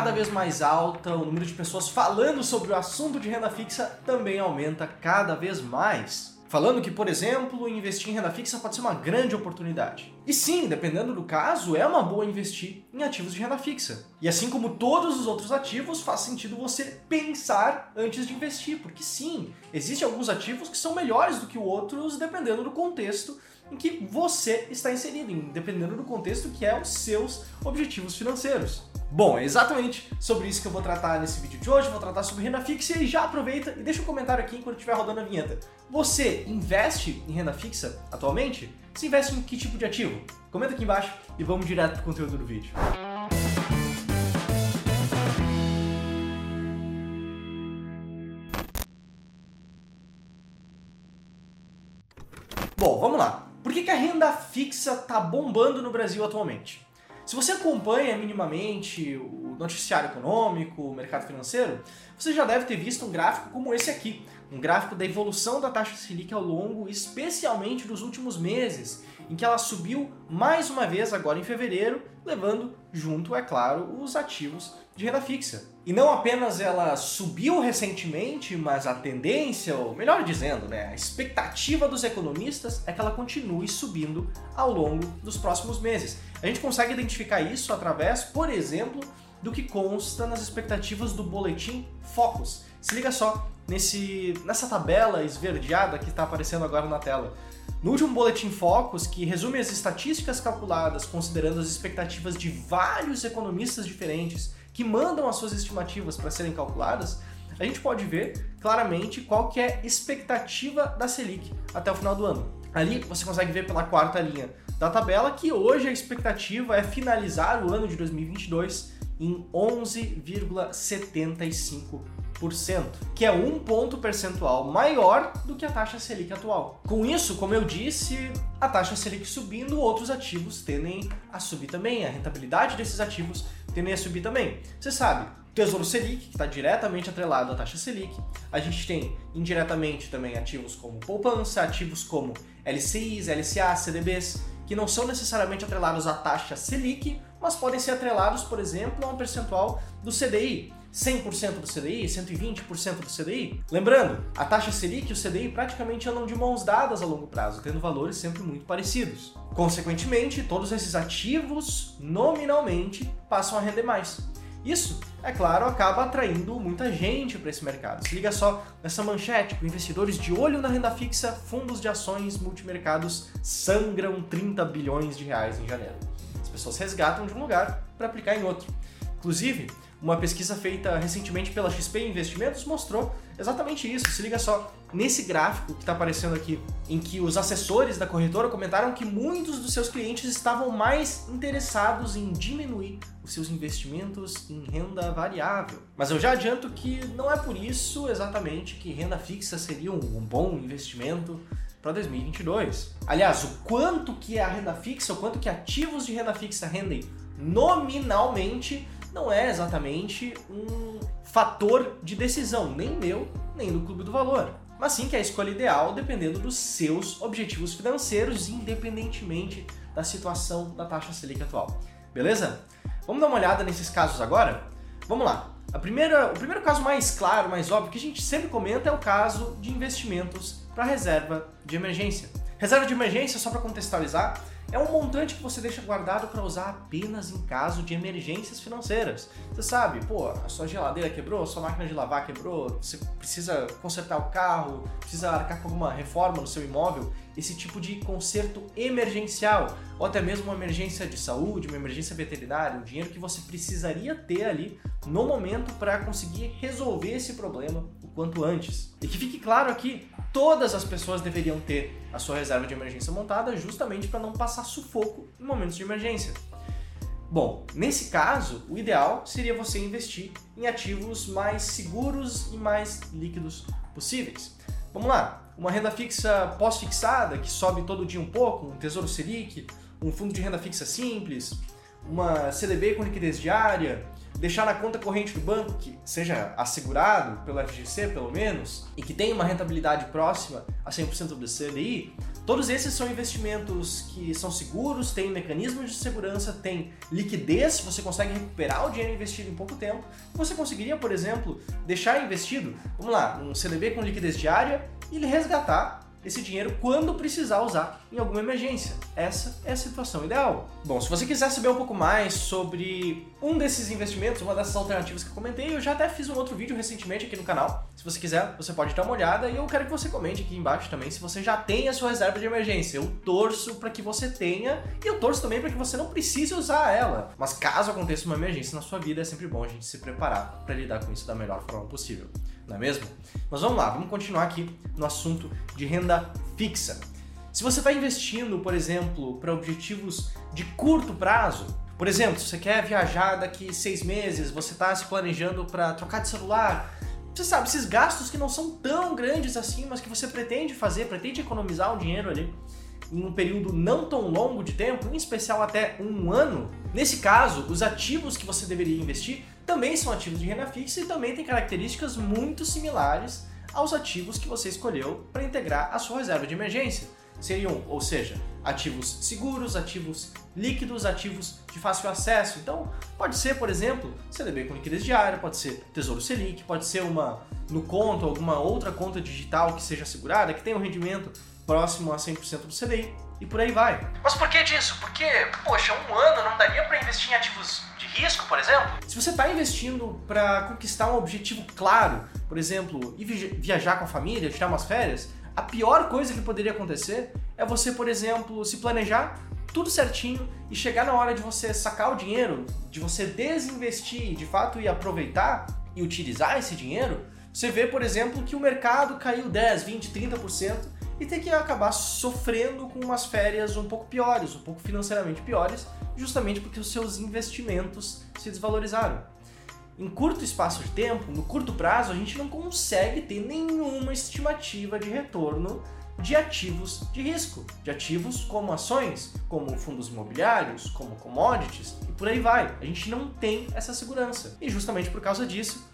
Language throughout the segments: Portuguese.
cada vez mais alta, o número de pessoas falando sobre o assunto de renda fixa também aumenta cada vez mais. Falando que, por exemplo, investir em renda fixa pode ser uma grande oportunidade. E sim, dependendo do caso, é uma boa investir em ativos de renda fixa. E assim como todos os outros ativos, faz sentido você pensar antes de investir, porque sim, existem alguns ativos que são melhores do que outros dependendo do contexto em que você está inserido, dependendo do contexto que é os seus objetivos financeiros. Bom, é exatamente sobre isso que eu vou tratar nesse vídeo de hoje, vou tratar sobre renda fixa e já aproveita e deixa um comentário aqui enquanto estiver rodando a vinheta. Você investe em renda fixa atualmente? Você investe em que tipo de ativo? Comenta aqui embaixo e vamos direto para o conteúdo do vídeo. Bom, vamos lá. Por que, que a renda fixa está bombando no Brasil atualmente? Se você acompanha minimamente o noticiário econômico, o mercado financeiro, você já deve ter visto um gráfico como esse aqui, um gráfico da evolução da taxa Selic ao longo, especialmente dos últimos meses, em que ela subiu mais uma vez agora em fevereiro, levando junto, é claro, os ativos de renda fixa. E não apenas ela subiu recentemente, mas a tendência, ou melhor dizendo, né, a expectativa dos economistas é que ela continue subindo ao longo dos próximos meses. A gente consegue identificar isso através, por exemplo, do que consta nas expectativas do boletim Focus. Se liga só nesse, nessa tabela esverdeada que está aparecendo agora na tela. No último boletim Focus, que resume as estatísticas calculadas considerando as expectativas de vários economistas diferentes que mandam as suas estimativas para serem calculadas, a gente pode ver claramente qual que é a expectativa da Selic até o final do ano. Ali você consegue ver pela quarta linha da tabela que hoje a expectativa é finalizar o ano de 2022 em 11,75%, que é um ponto percentual maior do que a taxa Selic atual. Com isso, como eu disse, a taxa Selic subindo, outros ativos tendem a subir também, a rentabilidade desses ativos tendem a subir também. Você sabe, Tesouro Selic, que está diretamente atrelado à taxa Selic. A gente tem indiretamente também ativos como poupança, ativos como LCIs, LCA, CDBs, que não são necessariamente atrelados à taxa Selic, mas podem ser atrelados, por exemplo, a um percentual do CDI. 100% do CDI, 120% do CDI. Lembrando, a taxa Selic e o CDI praticamente andam de mãos dadas a longo prazo, tendo valores sempre muito parecidos. Consequentemente, todos esses ativos, nominalmente, passam a render mais. Isso, é claro, acaba atraindo muita gente para esse mercado. Se liga só nessa manchete, investidores de olho na renda fixa, fundos de ações multimercados sangram 30 bilhões de reais em janeiro. As pessoas resgatam de um lugar para aplicar em outro. Inclusive, uma pesquisa feita recentemente pela XP Investimentos mostrou exatamente isso. Se liga só, nesse gráfico que está aparecendo aqui, em que os assessores da corretora comentaram que muitos dos seus clientes estavam mais interessados em diminuir os seus investimentos em renda variável. Mas eu já adianto que não é por isso exatamente que renda fixa seria um bom investimento para 2022. Aliás, o quanto que a renda fixa, o quanto que ativos de renda fixa rendem nominalmente não é exatamente um fator de decisão, nem meu, nem do Clube do Valor. Mas sim que é a escolha ideal dependendo dos seus objetivos financeiros, independentemente da situação da taxa Selic atual. Beleza? Vamos dar uma olhada nesses casos agora? Vamos lá. A primeira, o primeiro caso mais claro, mais óbvio, que a gente sempre comenta é o caso de investimentos para reserva de emergência. Reserva de emergência, só para contextualizar, é um montante que você deixa guardado para usar apenas em caso de emergências financeiras. Você sabe, pô, a sua geladeira quebrou, a sua máquina de lavar quebrou, você precisa consertar o carro, precisa arcar com alguma reforma no seu imóvel, esse tipo de conserto emergencial, ou até mesmo uma emergência de saúde, uma emergência veterinária, um dinheiro que você precisaria ter ali no momento para conseguir resolver esse problema o quanto antes. E que fique claro aqui, todas as pessoas deveriam ter a sua reserva de emergência montada justamente para não passar sufoco em momentos de emergência. Bom, nesse caso, o ideal seria você investir em ativos mais seguros e mais líquidos possíveis. Vamos lá, uma renda fixa pós-fixada que sobe todo dia um pouco, um tesouro Selic, um fundo de renda fixa simples, uma CDB com liquidez diária, deixar na conta corrente do banco, que seja assegurado pelo FGC pelo menos, e que tenha uma rentabilidade próxima a 100% do CDI, todos esses são investimentos que são seguros, têm mecanismos de segurança, têm liquidez, você consegue recuperar o dinheiro investido em pouco tempo. Você conseguiria, por exemplo, deixar investido, vamos lá, um CDB com liquidez diária e resgatar esse dinheiro quando precisar usar em alguma emergência. Essa é a situação ideal. Bom, se você quiser saber um pouco mais sobre um desses investimentos, uma dessas alternativas que eu comentei, eu já até fiz um outro vídeo recentemente aqui no canal. Se você quiser, você pode dar uma olhada e eu quero que você comente aqui embaixo também se você já tem a sua reserva de emergência. Eu torço para que você tenha e eu torço também para que você não precise usar ela. Mas caso aconteça uma emergência na sua vida, é sempre bom a gente se preparar para lidar com isso da melhor forma possível não é mesmo? Mas vamos lá, vamos continuar aqui no assunto de renda fixa. Se você está investindo, por exemplo, para objetivos de curto prazo, por exemplo, se você quer viajar daqui seis meses, você está se planejando para trocar de celular, você sabe, esses gastos que não são tão grandes assim, mas que você pretende fazer, pretende economizar um dinheiro ali em um período não tão longo de tempo, em especial até um ano, nesse caso, os ativos que você deveria investir também são ativos de renda fixa e também têm características muito similares aos ativos que você escolheu para integrar a sua reserva de emergência. Seriam, ou seja, ativos seguros, ativos líquidos, ativos de fácil acesso. Então, pode ser, por exemplo, CDB com liquidez diária, pode ser Tesouro Selic, pode ser uma no conto, alguma outra conta digital que seja segurada, que tenha um rendimento próximo a 100% do CDI e por aí vai. Mas por que disso? Porque, poxa, um ano não daria para investir em ativos risco, por exemplo? Se você está investindo para conquistar um objetivo claro, por exemplo, ir viajar com a família, tirar umas férias, a pior coisa que poderia acontecer é você, por exemplo, se planejar tudo certinho e chegar na hora de você sacar o dinheiro, de você desinvestir, de fato e aproveitar e utilizar esse dinheiro, você vê, por exemplo, que o mercado caiu 10, 20, 30% e ter que acabar sofrendo com umas férias um pouco piores, um pouco financeiramente piores, justamente porque os seus investimentos se desvalorizaram. Em curto espaço de tempo, no curto prazo, a gente não consegue ter nenhuma estimativa de retorno de ativos de risco, de ativos como ações, como fundos imobiliários, como commodities e por aí vai. A gente não tem essa segurança. E justamente por causa disso,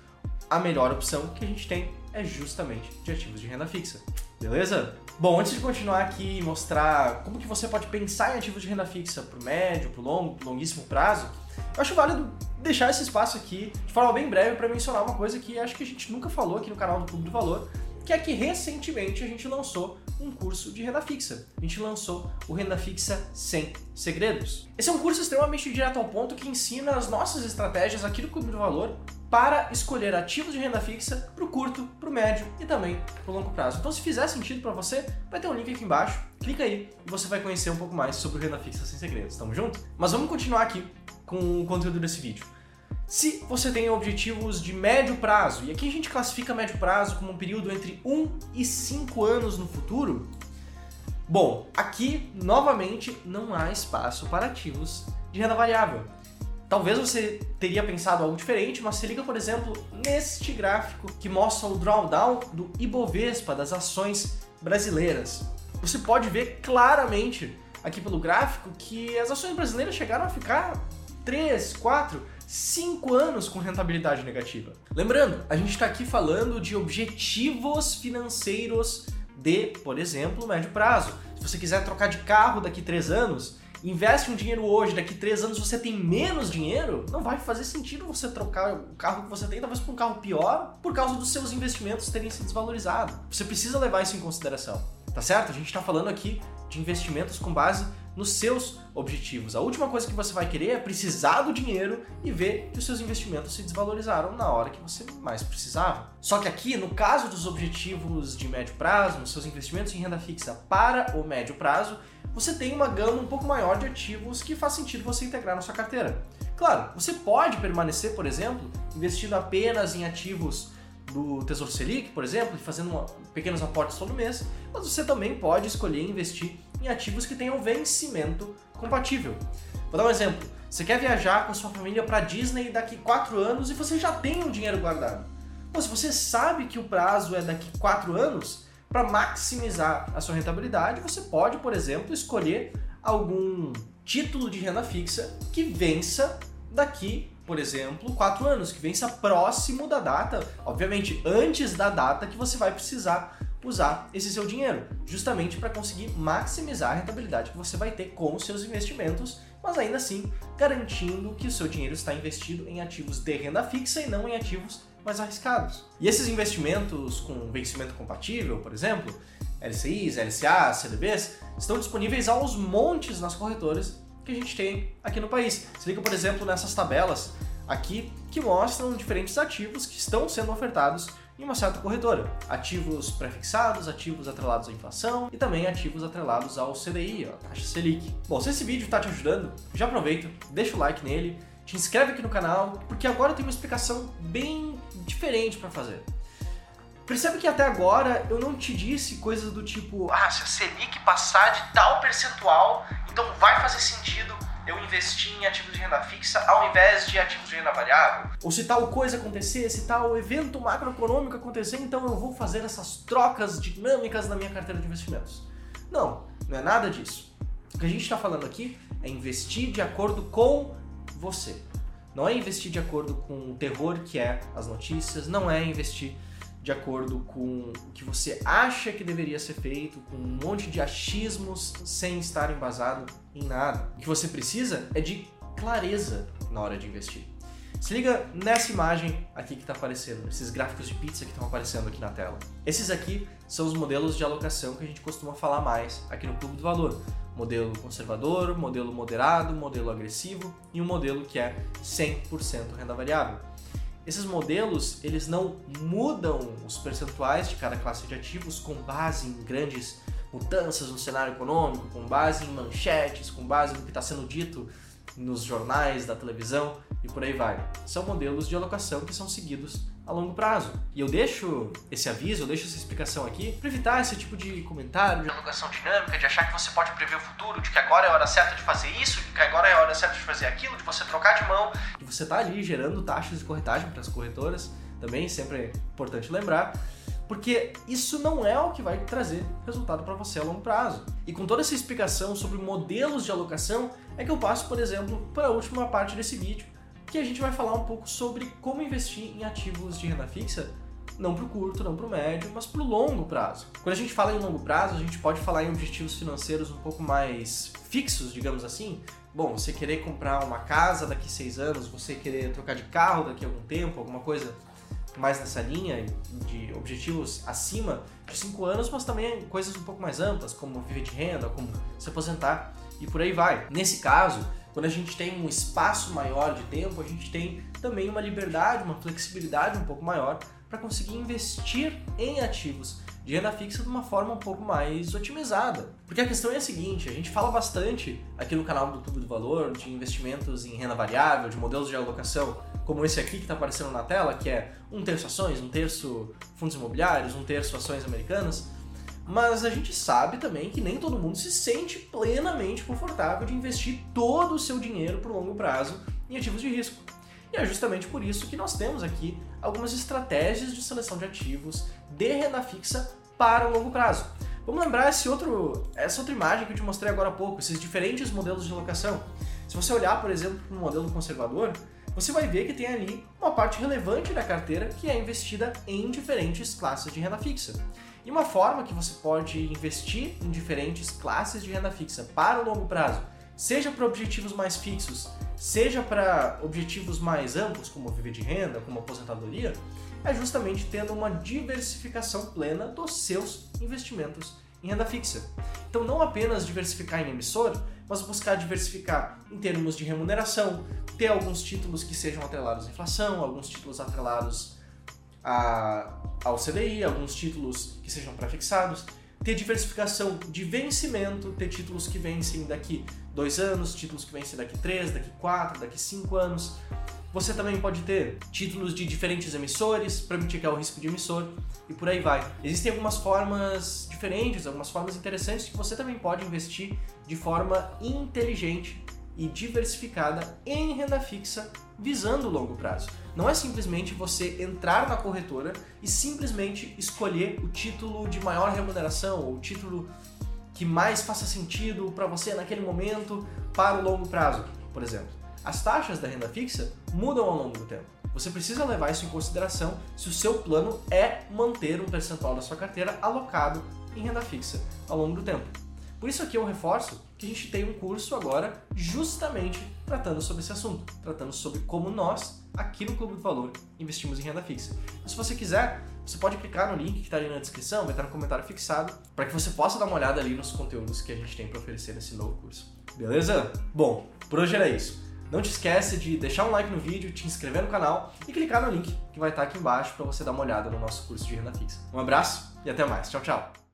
a melhor opção que a gente tem é justamente de ativos de renda fixa. Beleza? Bom, antes de continuar aqui e mostrar como que você pode pensar em ativos de renda fixa para o médio, para o longo, longuíssimo prazo, eu acho válido deixar esse espaço aqui de forma bem breve para mencionar uma coisa que acho que a gente nunca falou aqui no canal do Clube do Valor, que é que recentemente a gente lançou um curso de renda fixa. A gente lançou o Renda Fixa Sem Segredos. Esse é um curso extremamente direto ao ponto que ensina as nossas estratégias aqui do Clube do Valor para escolher ativos de renda fixa para o curto, para o médio e também para o longo prazo. Então, se fizer sentido para você, vai ter um link aqui embaixo. Clica aí e você vai conhecer um pouco mais sobre renda fixa sem segredos. Tamo junto? Mas vamos continuar aqui com o conteúdo desse vídeo. Se você tem objetivos de médio prazo, e aqui a gente classifica médio prazo como um período entre 1 e 5 anos no futuro, bom, aqui novamente não há espaço para ativos de renda variável. Talvez você teria pensado algo diferente, mas se liga, por exemplo, neste gráfico que mostra o drawdown do Ibovespa das ações brasileiras. Você pode ver claramente aqui pelo gráfico que as ações brasileiras chegaram a ficar 3, 4, 5 anos com rentabilidade negativa. Lembrando, a gente está aqui falando de objetivos financeiros de, por exemplo, médio prazo. Se você quiser trocar de carro daqui 3 anos, investe um dinheiro hoje, daqui três anos você tem menos dinheiro, não vai fazer sentido você trocar o carro que você tem, talvez por um carro pior, por causa dos seus investimentos terem se desvalorizado. Você precisa levar isso em consideração, tá certo? A gente está falando aqui de investimentos com base nos seus objetivos. A última coisa que você vai querer é precisar do dinheiro e ver que os seus investimentos se desvalorizaram na hora que você mais precisava. Só que aqui, no caso dos objetivos de médio prazo, nos seus investimentos em renda fixa para o médio prazo, você tem uma gama um pouco maior de ativos que faz sentido você integrar na sua carteira. Claro, você pode permanecer, por exemplo, investindo apenas em ativos do Tesouro Selic, por exemplo, fazendo uma, pequenos aportes todo mês, mas você também pode escolher investir em ativos que tenham vencimento compatível. Vou dar um exemplo. Você quer viajar com sua família para Disney daqui 4 anos e você já tem um dinheiro guardado. Bom, se você sabe que o prazo é daqui 4 anos, para maximizar a sua rentabilidade, você pode, por exemplo, escolher algum título de renda fixa que vença daqui por exemplo, 4 anos, que vença próximo da data, obviamente antes da data que você vai precisar usar esse seu dinheiro, justamente para conseguir maximizar a rentabilidade que você vai ter com os seus investimentos, mas ainda assim garantindo que o seu dinheiro está investido em ativos de renda fixa e não em ativos mais arriscados. E esses investimentos com vencimento compatível, por exemplo, LCIs, LCA, CDBs, estão disponíveis aos montes nas corretoras que a gente tem aqui no país. Se liga, por exemplo, nessas tabelas aqui que mostram diferentes ativos que estão sendo ofertados em uma certa corretora. Ativos prefixados, ativos atrelados à inflação e também ativos atrelados ao CDI, a taxa Selic. Bom, se esse vídeo está te ajudando, já aproveita, deixa o like nele, te inscreve aqui no canal, porque agora tem uma explicação bem diferente para fazer. Percebe que até agora eu não te disse coisas do tipo, ah, se a Selic passar de tal percentual, então vai fazer sentido eu investir em ativos de renda fixa ao invés de ativos de renda variável. Ou se tal coisa acontecer, se tal evento macroeconômico acontecer, então eu vou fazer essas trocas dinâmicas na minha carteira de investimentos. Não, não é nada disso. O que a gente está falando aqui é investir de acordo com você. Não é investir de acordo com o terror que é as notícias, não é investir de acordo com o que você acha que deveria ser feito, com um monte de achismos sem estar embasado em nada. O que você precisa é de clareza na hora de investir. Se liga nessa imagem aqui que está aparecendo, esses gráficos de pizza que estão aparecendo aqui na tela. Esses aqui são os modelos de alocação que a gente costuma falar mais aqui no Clube do Valor. Modelo conservador, modelo moderado, modelo agressivo e um modelo que é 100% renda variável. Esses modelos, eles não mudam os percentuais de cada classe de ativos com base em grandes mudanças no cenário econômico, com base em manchetes, com base no que está sendo dito nos jornais, da televisão e por aí vai. São modelos de alocação que são seguidos a longo prazo. E eu deixo esse aviso, eu deixo essa explicação aqui para evitar esse tipo de comentário de alocação dinâmica, de achar que você pode prever o futuro, de que agora é a hora certa de fazer isso, de que agora é a hora certa de fazer aquilo, de você trocar de mão, e você tá ali gerando taxas de corretagem para as corretoras, também sempre é importante lembrar. Porque isso não é o que vai trazer resultado para você a longo prazo. E com toda essa explicação sobre modelos de alocação, é que eu passo, por exemplo, para a última parte desse vídeo, que a gente vai falar um pouco sobre como investir em ativos de renda fixa, não para o curto, não para o médio, mas para o longo prazo. Quando a gente fala em longo prazo, a gente pode falar em objetivos financeiros um pouco mais fixos, digamos assim. Bom, você querer comprar uma casa daqui seis anos, você querer trocar de carro daqui a algum tempo, alguma coisa mais nessa linha de objetivos acima de cinco anos, mas também coisas um pouco mais amplas, como viver de renda, como se aposentar e por aí vai. Nesse caso, quando a gente tem um espaço maior de tempo, a gente tem também uma liberdade, uma flexibilidade um pouco maior para conseguir investir em ativos de renda fixa de uma forma um pouco mais otimizada. Porque a questão é a seguinte, a gente fala bastante aqui no canal do Tubo do Valor de investimentos em renda variável, de modelos de alocação, como esse aqui que está aparecendo na tela, que é um terço ações, um terço fundos imobiliários, um terço ações americanas. Mas a gente sabe também que nem todo mundo se sente plenamente confortável de investir todo o seu dinheiro por longo prazo em ativos de risco. E é justamente por isso que nós temos aqui algumas estratégias de seleção de ativos de renda fixa para o longo prazo. Vamos lembrar esse outro, essa outra imagem que eu te mostrei agora há pouco, esses diferentes modelos de alocação. Se você olhar, por exemplo, para um modelo conservador, você vai ver que tem ali uma parte relevante da carteira que é investida em diferentes classes de renda fixa. E uma forma que você pode investir em diferentes classes de renda fixa para o longo prazo, seja para objetivos mais fixos, seja para objetivos mais amplos, como viver de renda, como aposentadoria, é justamente tendo uma diversificação plena dos seus investimentos em renda fixa. Então, não apenas diversificar em emissor, mas buscar diversificar em termos de remuneração, ter alguns títulos que sejam atrelados à inflação, alguns títulos atrelados a, ao CDI, alguns títulos que sejam prefixados, ter diversificação de vencimento, ter títulos que vencem daqui dois anos, títulos que vencem daqui três, daqui quatro, daqui cinco anos. Você também pode ter títulos de diferentes emissores para mitigar o risco de emissor e por aí vai. Existem algumas formas diferentes, algumas formas interessantes que você também pode investir de forma inteligente e diversificada em renda fixa visando o longo prazo. Não é simplesmente você entrar na corretora e simplesmente escolher o título de maior remuneração ou o título que mais faça sentido para você naquele momento para o longo prazo, por exemplo. As taxas da renda fixa mudam ao longo do tempo. Você precisa levar isso em consideração se o seu plano é manter um percentual da sua carteira alocado em renda fixa ao longo do tempo. Por isso aqui eu reforço que a gente tem um curso agora justamente tratando sobre esse assunto, tratando sobre como nós, aqui no Clube do Valor, investimos em renda fixa. Então, se você quiser, você pode clicar no link que está ali na descrição, vai estar no comentário fixado, para que você possa dar uma olhada ali nos conteúdos que a gente tem para oferecer nesse novo curso. Beleza? Bom, por hoje era isso. Não te esquece de deixar um like no vídeo, te inscrever no canal e clicar no link que vai estar aqui embaixo para você dar uma olhada no nosso curso de renda fixa. Um abraço e até mais. Tchau, tchau.